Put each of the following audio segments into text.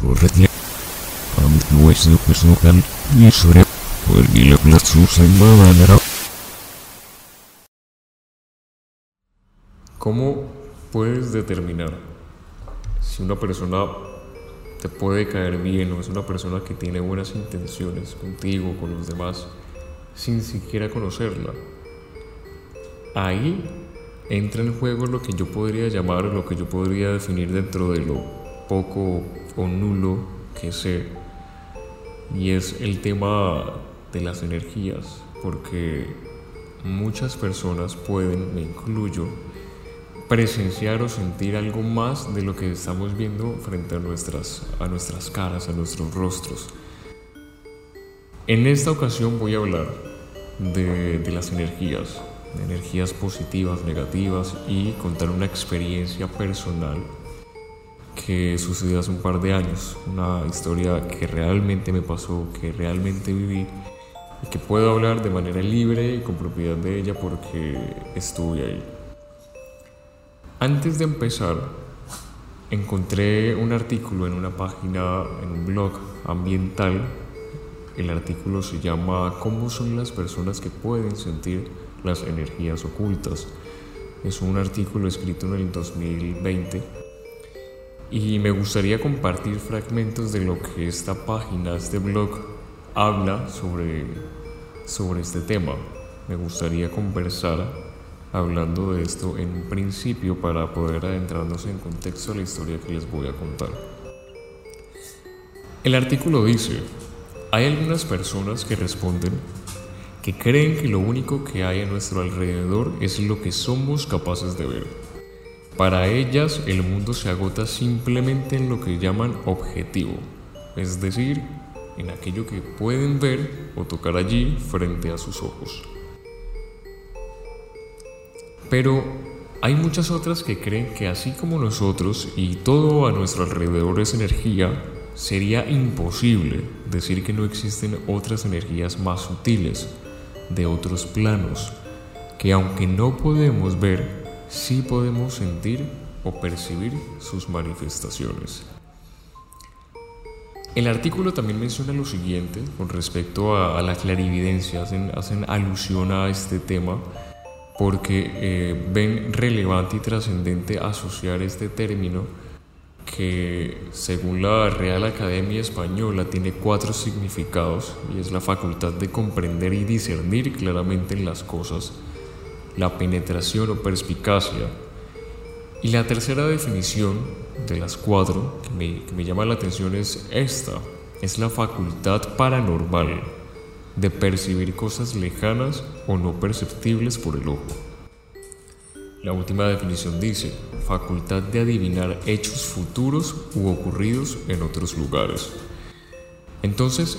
so similar. ¿Cómo puedes determinar si una persona te puede caer bien o es una persona que tiene buenas intenciones contigo, con los demás, sin siquiera conocerla? Ahí entra en juego lo que yo podría llamar, lo que yo podría definir dentro de lo poco o nulo que sé, y es el tema de las energías, porque muchas personas pueden, me incluyo, presenciar o sentir algo más de lo que estamos viendo frente a nuestras, a nuestras caras, a nuestros rostros. En esta ocasión voy a hablar de, de las energías, de energías positivas, negativas y contar una experiencia personal que sucedió hace un par de años, una historia que realmente me pasó, que realmente viví y que puedo hablar de manera libre y con propiedad de ella porque estuve ahí. Antes de empezar, encontré un artículo en una página, en un blog ambiental. El artículo se llama ¿Cómo son las personas que pueden sentir las energías ocultas? Es un artículo escrito en el 2020 y me gustaría compartir fragmentos de lo que esta página, este blog, habla sobre, sobre este tema. Me gustaría conversar hablando de esto en principio para poder adentrarnos en contexto a la historia que les voy a contar. El artículo dice, hay algunas personas que responden que creen que lo único que hay a nuestro alrededor es lo que somos capaces de ver. Para ellas el mundo se agota simplemente en lo que llaman objetivo, es decir, en aquello que pueden ver o tocar allí frente a sus ojos. Pero hay muchas otras que creen que así como nosotros y todo a nuestro alrededor es energía, sería imposible decir que no existen otras energías más sutiles, de otros planos, que aunque no podemos ver, sí podemos sentir o percibir sus manifestaciones. El artículo también menciona lo siguiente con respecto a, la clarividencia, hacen, hacen alusión a este tema porque eh, ven relevante y trascendente asociar este término que según la Real Academia Española tiene cuatro significados y es la facultad de comprender y discernir claramente en las cosas, la penetración o perspicacia. Y la tercera definición de las cuatro que me, que me llama la atención es esta, es la facultad paranormal de percibir cosas lejanas o no perceptibles por el ojo. La última definición dice, facultad de adivinar hechos futuros u ocurridos en otros lugares. Entonces,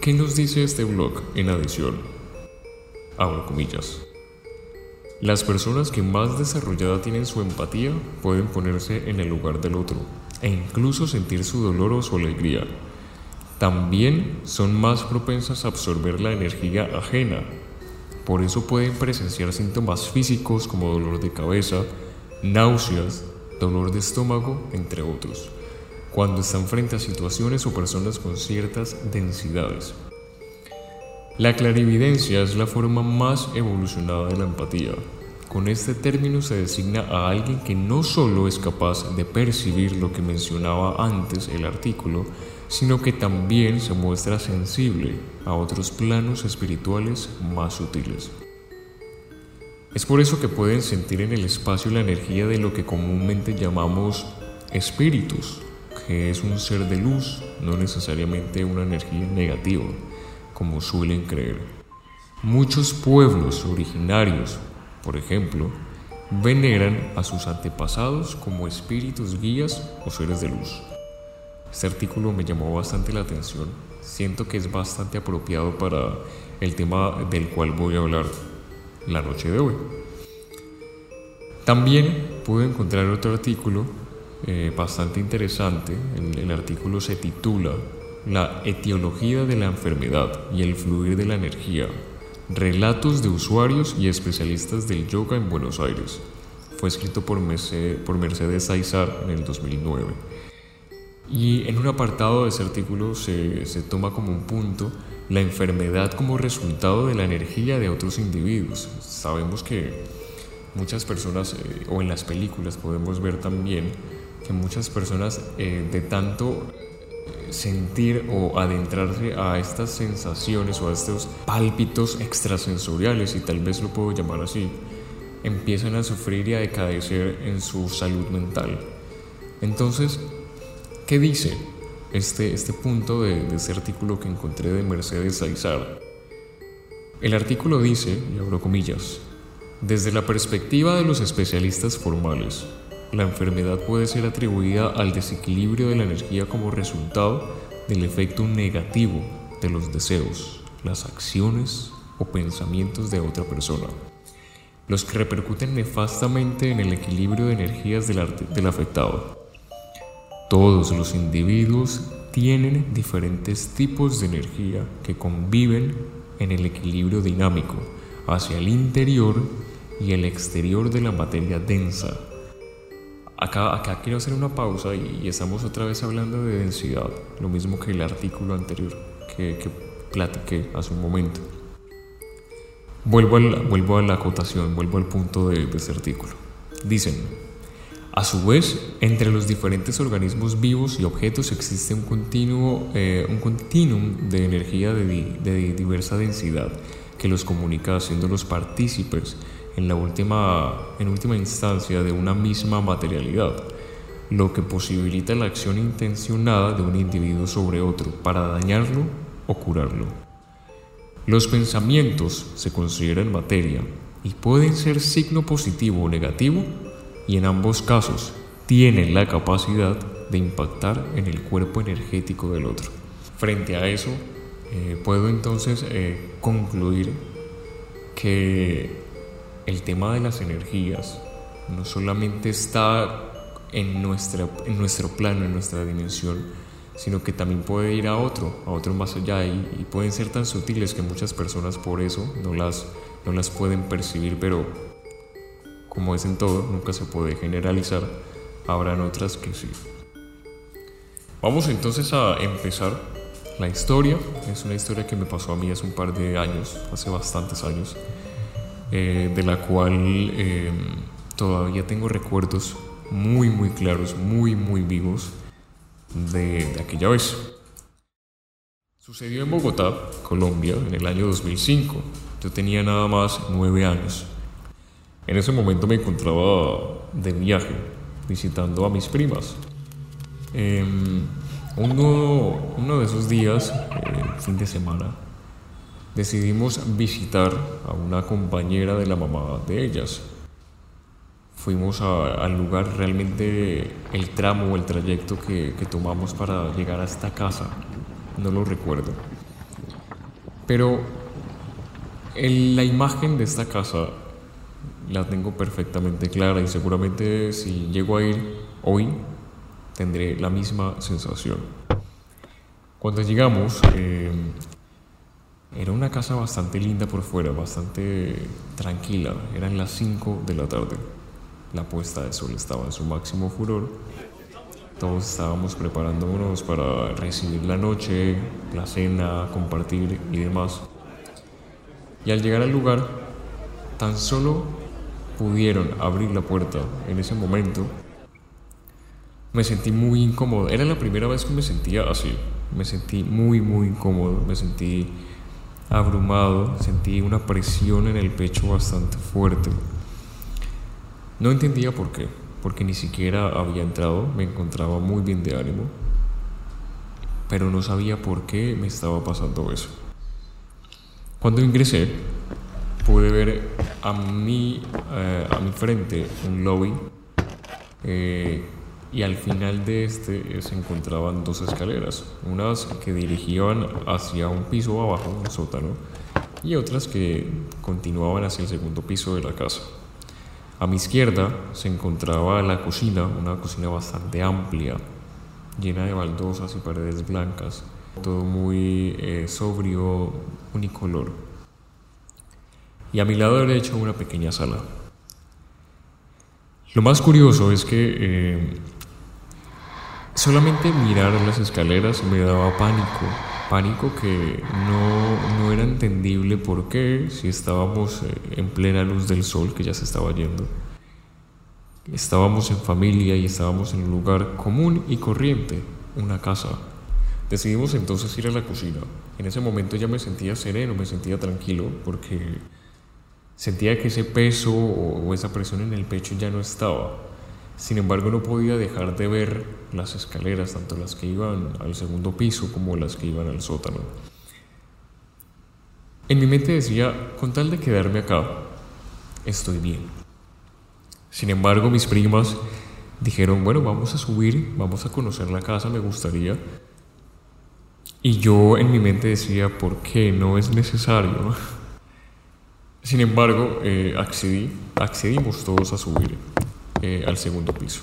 ¿qué nos dice este blog en adición? Abro comillas. Las personas que más desarrollada tienen su empatía pueden ponerse en el lugar del otro e incluso sentir su dolor o su alegría también son más propensas a absorber la energía ajena. Por eso pueden presenciar síntomas físicos como dolor de cabeza, náuseas, dolor de estómago, entre otros, cuando están frente a situaciones o personas con ciertas densidades. La clarividencia es la forma más evolucionada de la empatía. Con este término se designa a alguien que no solo es capaz de percibir lo que mencionaba antes el artículo, sino que también se muestra sensible a otros planos espirituales más sutiles. Es por eso que pueden sentir en el espacio la energía de lo que comúnmente llamamos espíritus, que es un ser de luz, no necesariamente una energía negativa, como suelen creer. Muchos pueblos originarios, por ejemplo, veneran a sus antepasados como espíritus guías o seres de luz. Este artículo me llamó bastante la atención. Siento que es bastante apropiado para el tema del cual voy a hablar la noche de hoy. También pude encontrar otro artículo eh, bastante interesante. El, el artículo se titula La etiología de la enfermedad y el fluir de la energía. Relatos de usuarios y especialistas del yoga en Buenos Aires. Fue escrito por, Mercedes, por Mercedes Aizar en el 2009. Y en un apartado de ese artículo se, se toma como un punto la enfermedad como resultado de la energía de otros individuos. Sabemos que muchas personas, eh, o en las películas podemos ver también, que muchas personas eh, de tanto sentir o adentrarse a estas sensaciones o a estos pálpitos extrasensoriales, y tal vez lo puedo llamar así, empiezan a sufrir y a decadecer en su salud mental. Entonces, ¿qué dice este, este punto de, de este artículo que encontré de Mercedes Aizar? El artículo dice, y abro comillas, desde la perspectiva de los especialistas formales, la enfermedad puede ser atribuida al desequilibrio de la energía como resultado del efecto negativo de los deseos, las acciones o pensamientos de otra persona, los que repercuten nefastamente en el equilibrio de energías del, afectado. Todos los individuos tienen diferentes tipos de energía que conviven en el equilibrio dinámico hacia el interior y el exterior de la materia densa Acá, acá quiero hacer una pausa y, estamos otra vez hablando de densidad, lo mismo que el artículo anterior que, que platiqué hace un momento. Vuelvo, al, vuelvo a la acotación, vuelvo al punto de, ese artículo. Dicen, a su vez, entre los diferentes organismos vivos y objetos existe un continuo, eh, un continuum de energía de, de diversa densidad que los comunica haciéndolos partícipes en, la última, en última instancia de una misma materialidad, lo que posibilita la acción intencionada de un individuo sobre otro para dañarlo o curarlo. Los pensamientos se consideran materia y pueden ser signo positivo o negativo y en ambos casos tienen la capacidad de impactar en el cuerpo energético del otro. Frente a eso, eh, puedo entonces eh, concluir que el tema de las energías no solamente está en, nuestra, en nuestro plano, en nuestra dimensión, sino que también puede ir a otro, a otro más allá y, pueden ser tan sutiles que muchas personas por eso no las, no las pueden percibir, pero como es en todo, nunca se puede generalizar, habrán otras que sí. Vamos entonces a empezar la historia, es una historia que me pasó a mí hace un par de años, hace bastantes años. Eh, de la cual eh, todavía tengo recuerdos muy, muy claros, muy, muy vivos de, aquella vez. Sucedió en Bogotá, Colombia, en el año 2005. Yo tenía nada más nueve años. En ese momento me encontraba de viaje, visitando a mis primas. Em, uno, uno, de esos días, eh, fin de semana, decidimos visitar a una compañera de la mamá de ellas. Fuimos al lugar, realmente el tramo o el trayecto que, tomamos para llegar a esta casa, no lo recuerdo. Pero la imagen de esta casa la tengo perfectamente clara y seguramente si llego a ir hoy tendré la misma sensación. Cuando llegamos, eh, era una casa bastante linda por fuera, bastante tranquila. Eran las 5 de la tarde. La puesta de sol estaba en su máximo furor. Todos estábamos preparándonos para recibir la noche, la cena, compartir y demás. Y al llegar al lugar, tan solo pudieron abrir la puerta en ese momento, me sentí muy incómodo. Era la primera vez que me sentía así. Me sentí muy, muy incómodo. Me sentí abrumado, sentí una presión en el pecho bastante fuerte. No entendía por qué, porque ni siquiera había entrado, me encontraba muy bien de ánimo, pero no sabía por qué me estaba pasando eso. Cuando ingresé, pude ver a mi, eh, a mi frente un lobby eh, y al final de este se encontraban dos escaleras, unas que dirigían hacia un piso abajo, un sótano, y otras que continuaban hacia el segundo piso de la casa. A mi izquierda se encontraba la cocina, una cocina bastante amplia, llena de baldosas y paredes blancas, todo muy eh, sobrio, unicolor. Y a mi lado derecho una pequeña sala. Lo más curioso es que eh, Solamente mirar las escaleras me daba pánico, pánico que no, no era entendible por qué si estábamos eh, en plena luz del sol que ya se estaba yendo. Estábamos en familia y estábamos en un lugar común y corriente, una casa. Decidimos entonces ir a la cocina. En ese momento ya me sentía sereno, me sentía tranquilo porque sentía que ese peso o esa presión en el pecho ya no estaba. Sin embargo, no podía dejar de ver las escaleras, tanto las que iban al segundo piso como las que iban al sótano. En mi mente decía, con tal de quedarme acá, estoy bien. Sin embargo, mis primas dijeron, bueno, vamos a subir, vamos a conocer la casa, me gustaría. Y yo en mi mente decía, ¿por qué? No es necesario. Sin embargo, eh, accedí, accedimos todos a subir. Eh, al segundo piso.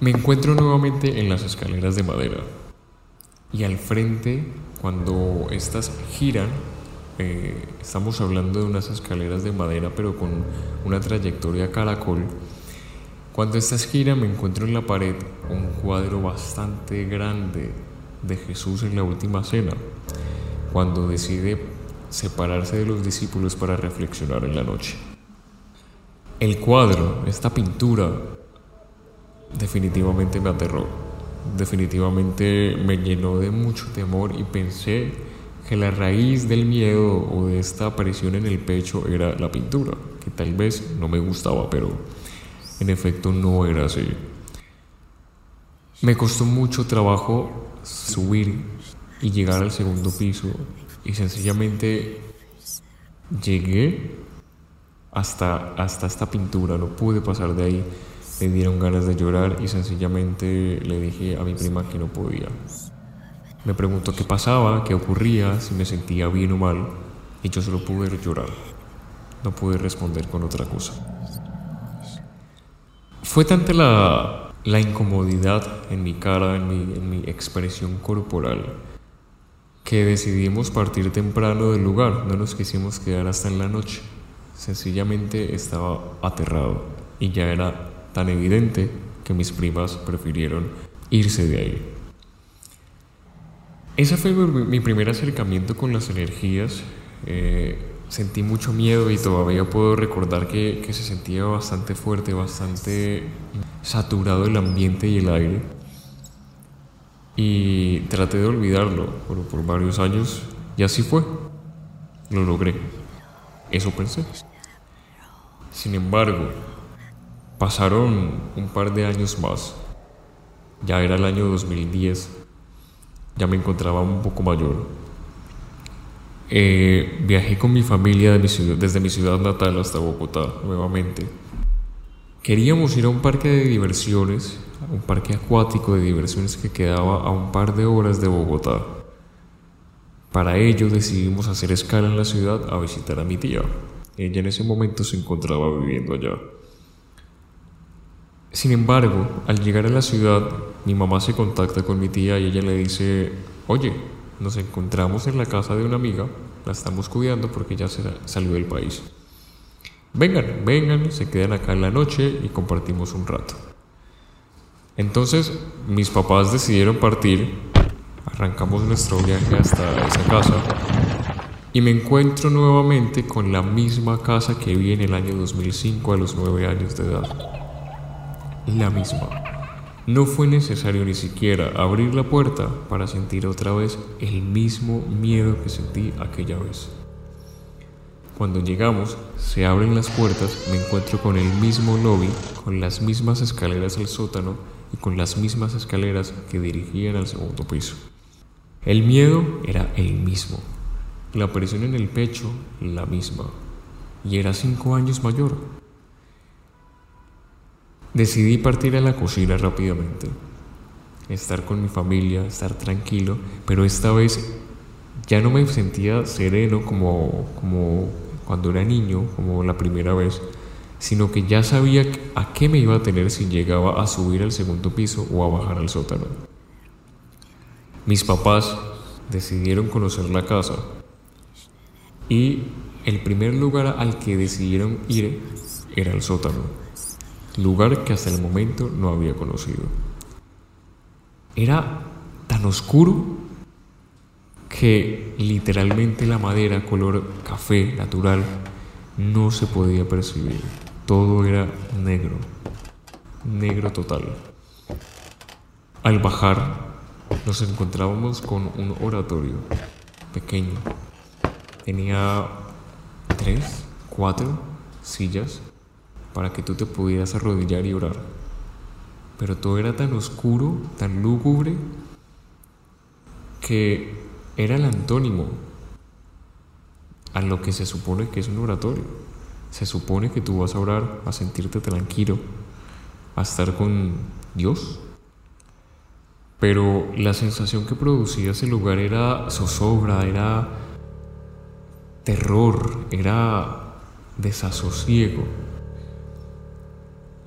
Me encuentro nuevamente en las escaleras de madera y al frente, cuando estas giran, eh, estamos hablando de unas escaleras de madera pero con una trayectoria caracol. Cuando estas giran me encuentro en la pared un cuadro bastante grande de Jesús en la última cena, cuando decide separarse de los discípulos para reflexionar en la noche. El cuadro, esta pintura, definitivamente me aterró. Definitivamente me llenó de mucho temor y pensé que la raíz del miedo o de esta aparición en el pecho era la pintura, que tal vez no me gustaba, pero en efecto no era así. Me costó mucho trabajo subir y llegar al segundo piso y sencillamente llegué hasta, hasta esta pintura, no pude pasar de ahí. Me dieron ganas de llorar y sencillamente le dije a mi prima que no podía. Me preguntó qué pasaba, qué ocurría, si me sentía bien o mal, y yo solo pude llorar. No pude responder con otra cosa. Fue tanta la, la incomodidad en mi cara, en mi, en mi expresión corporal, que decidimos partir temprano del lugar, no nos quisimos quedar hasta en la noche. Sencillamente estaba aterrado y ya era tan evidente que mis primas prefirieron irse de ahí. Ese fue mi primer acercamiento con las energías. Eh, sentí mucho miedo y todavía puedo recordar que, se sentía bastante fuerte, bastante saturado el ambiente y el aire. Y traté de olvidarlo por, por varios años y así fue. Lo logré. Eso pensé. Sin embargo, pasaron un par de años más. Ya era el año 2010. Ya me encontraba un poco mayor. Eh, viajé con mi familia desde mi ciudad natal hasta Bogotá nuevamente. Queríamos ir a un parque de diversiones, un parque acuático de diversiones que quedaba a un par de horas de Bogotá. Para ello decidimos hacer escala en la ciudad a visitar a mi tía. Ella en ese momento se encontraba viviendo allá. Sin embargo, al llegar a la ciudad, mi mamá se contacta con mi tía y ella le dice, oye, nos encontramos en la casa de una amiga, la estamos cuidando porque ya se salió del país. Vengan, vengan, se quedan acá en la noche y compartimos un rato. Entonces, mis papás decidieron partir, arrancamos nuestro viaje hasta esa casa y me encuentro nuevamente con la misma casa que vi en el año 2005 a los 9 años de edad. La misma. No fue necesario ni siquiera abrir la puerta para sentir otra vez el mismo miedo que sentí aquella vez. Cuando llegamos, se abren las puertas, me encuentro con el mismo lobby, con las mismas escaleras al sótano y con las mismas escaleras que dirigían al segundo piso. El miedo era el mismo, la presión en el pecho, la misma. Y era cinco años mayor. Decidí partir a la cocina rápidamente. Estar con mi familia, estar tranquilo, pero esta vez ya no me sentía sereno como, como cuando era niño, como la primera vez, sino que ya sabía a qué me iba a tener si llegaba a subir al segundo piso o a bajar al sótano. Mis papás decidieron conocer la casa y el primer lugar al que decidieron ir era el sótano, lugar que hasta el momento no había conocido. era tan oscuro que literalmente la madera color café natural no se podía percibir. Todo era negro, negro total. Al bajar nos encontrábamos con un oratorio pequeño. Tenía tres, cuatro sillas para que tú te pudieras arrodillar y orar. Pero todo era tan oscuro, tan lúgubre, que era el antónimo a lo que se supone que es un oratorio. Se supone que tú vas a orar, a sentirte tranquilo, a estar con Dios. Pero la sensación que producía ese lugar era zozobra, era terror, era desasosiego.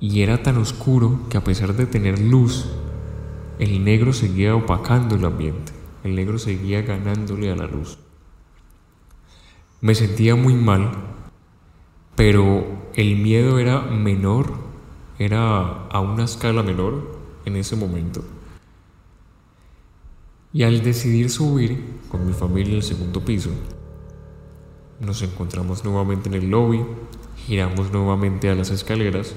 Y era tan oscuro que a pesar de tener luz, el negro seguía opacando el ambiente, el negro seguía ganándole a la luz. Me sentía muy mal, pero el miedo era menor, era a una escala menor en ese momento. Y al decidir subir con mi familia al segundo piso, nos encontramos nuevamente en el lobby, giramos nuevamente a las escaleras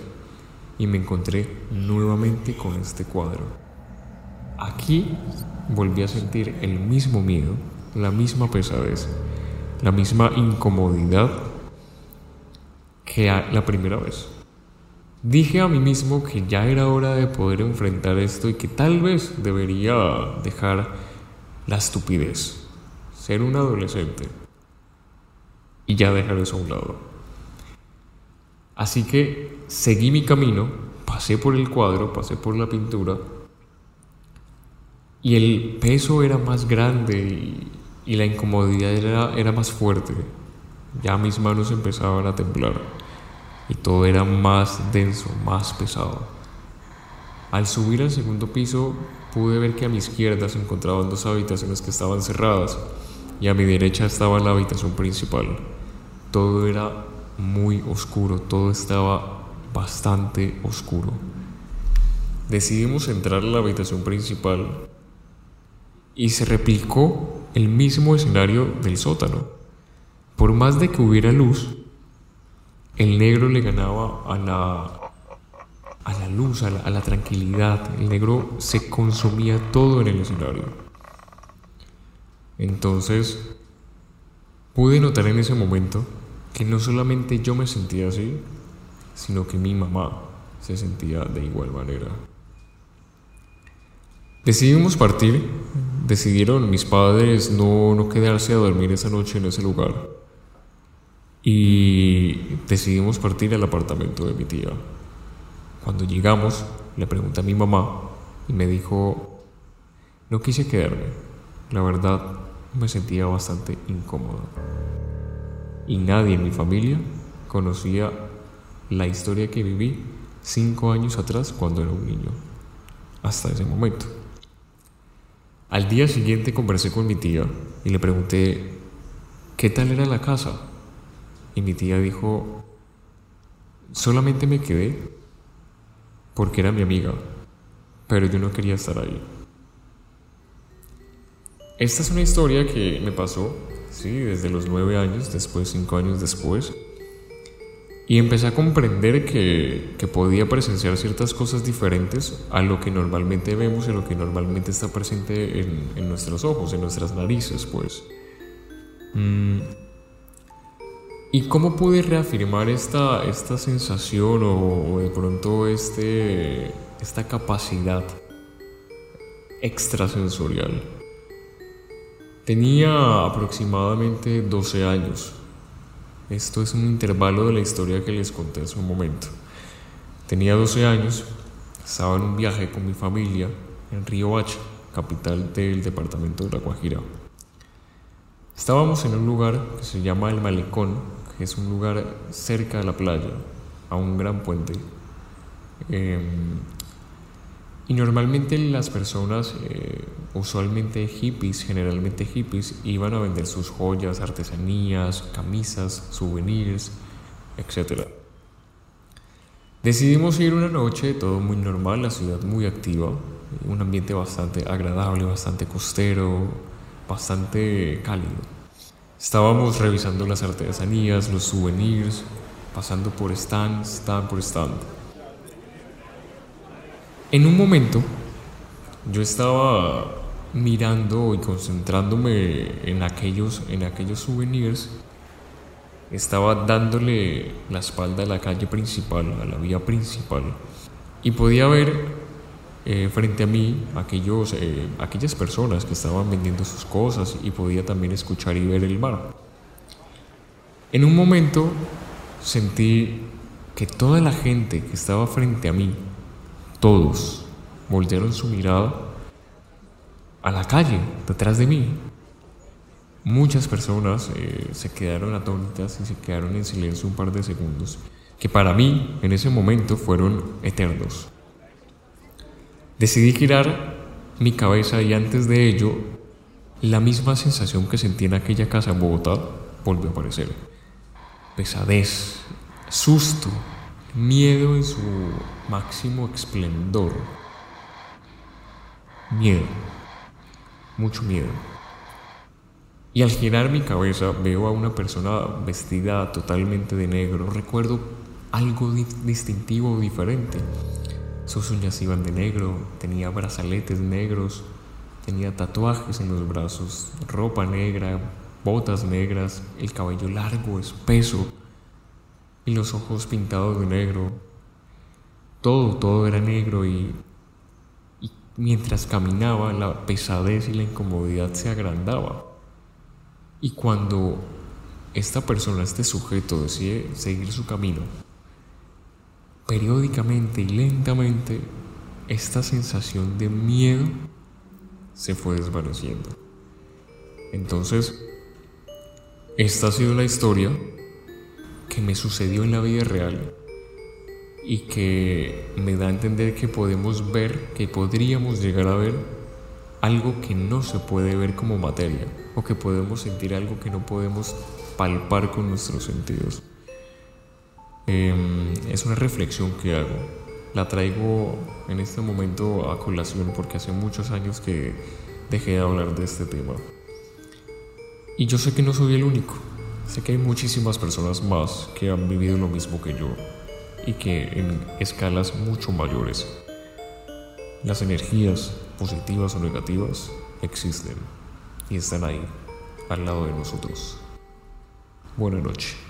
y me encontré nuevamente con este cuadro. Aquí volví a sentir el mismo miedo, la misma pesadez, la misma incomodidad que la primera vez. Dije a mí mismo que ya era hora de poder enfrentar esto y que tal vez debería dejar la estupidez, ser un adolescente y ya dejar eso a un lado. Así que seguí mi camino, pasé por el cuadro, pasé por la pintura y el peso era más grande y, la incomodidad era, era más fuerte. Ya mis manos empezaban a temblar y todo era más denso, más pesado. Al subir al segundo piso pude ver que a mi izquierda se encontraban dos habitaciones que estaban cerradas y a mi derecha estaba la habitación principal. Todo era muy oscuro, todo estaba bastante oscuro. Decidimos entrar a la habitación principal y se replicó el mismo escenario del sótano. Por más de que hubiera luz, el negro le ganaba a la, a la luz, a la, tranquilidad. El negro se consumía todo en el escenario. Entonces, pude notar en ese momento que no solamente yo me sentía así, sino que mi mamá se sentía de igual manera. Decidimos partir, decidieron mis padres no, no quedarse a dormir esa noche en ese lugar y decidimos partir al apartamento de mi tía. Cuando llegamos, le pregunté a mi mamá y me dijo, no quise quedarme, la verdad me sentía bastante incómodo. Y nadie en mi familia conocía la historia que viví cinco años atrás cuando era un niño, hasta ese momento. Al día siguiente conversé con mi tía y le pregunté, ¿qué tal era la casa? Y mi tía dijo, solamente me quedé porque era mi amiga, pero yo no quería estar ahí. Esta es una historia que me pasó, sí, desde los nueve años, después cinco años después, y empecé a comprender que, que, podía presenciar ciertas cosas diferentes a lo que normalmente vemos y lo que normalmente está presente en, en nuestros ojos, en nuestras narices, pues. Mm, ¿Y cómo pude reafirmar esta, esta sensación o, de pronto este, esta capacidad extrasensorial? Tenía aproximadamente 12 años. Esto es un intervalo de la historia que les conté hace un momento. Tenía 12 años, estaba en un viaje con mi familia en Río Hacha, capital del departamento de La Guajira. Estábamos en un lugar que se llama El Malecón, es un lugar cerca de la playa, a un gran puente. Em, y normalmente las personas, eh, usualmente hippies, generalmente hippies, iban a vender sus joyas, artesanías, camisas, souvenirs, etc. Decidimos ir una noche, todo muy normal, la ciudad muy activa. un ambiente bastante agradable, bastante costero, bastante cálido. Estábamos revisando las artesanías, los souvenirs, pasando por stand, stand por stand. En un momento, yo estaba mirando y concentrándome en aquellos, en aquellos souvenirs, estaba dándole la espalda a la calle principal, a la vía principal, y podía ver eh, frente a mí aquellos, eh, aquellas personas que estaban vendiendo sus cosas y podía también escuchar y ver el mar. En un momento sentí que toda la gente que estaba frente a mí, todos, voltearon su mirada a la calle, detrás de mí. Muchas personas eh, se quedaron atónitas y se quedaron en silencio un par de segundos, que para mí en ese momento fueron eternos. Decidí girar mi cabeza y antes de ello, la misma sensación que sentí en aquella casa en Bogotá volvió a aparecer. Pesadez, susto, miedo en su máximo esplendor. Miedo mucho miedo. Y al girar mi cabeza veo a una persona vestida totalmente de negro. Recuerdo algo distintivo o diferente. Sus uñas iban de negro, tenía brazaletes negros, tenía tatuajes en los brazos, ropa negra, botas negras, el cabello largo, espeso y los ojos pintados de negro. Todo, todo era negro y Mientras caminaba, la pesadez y la incomodidad se agrandaba. Y cuando esta persona, este sujeto, decide seguir su camino, periódicamente y lentamente, esta sensación de miedo se fue desvaneciendo. Entonces, esta ha sido la historia que me sucedió en la vida real y que me da a entender que podemos ver, que podríamos llegar a ver algo que no se puede ver como materia o que podemos sentir algo que no podemos palpar con nuestros sentidos. Em, es una reflexión que hago. La traigo en este momento a colación porque hace muchos años que dejé de hablar de este tema. Y yo sé que no soy el único. Sé que hay muchísimas personas más que han vivido lo mismo que yo y que en escalas mucho mayores. Las energías positivas o negativas existen y están ahí, al lado de nosotros. Buenas noches.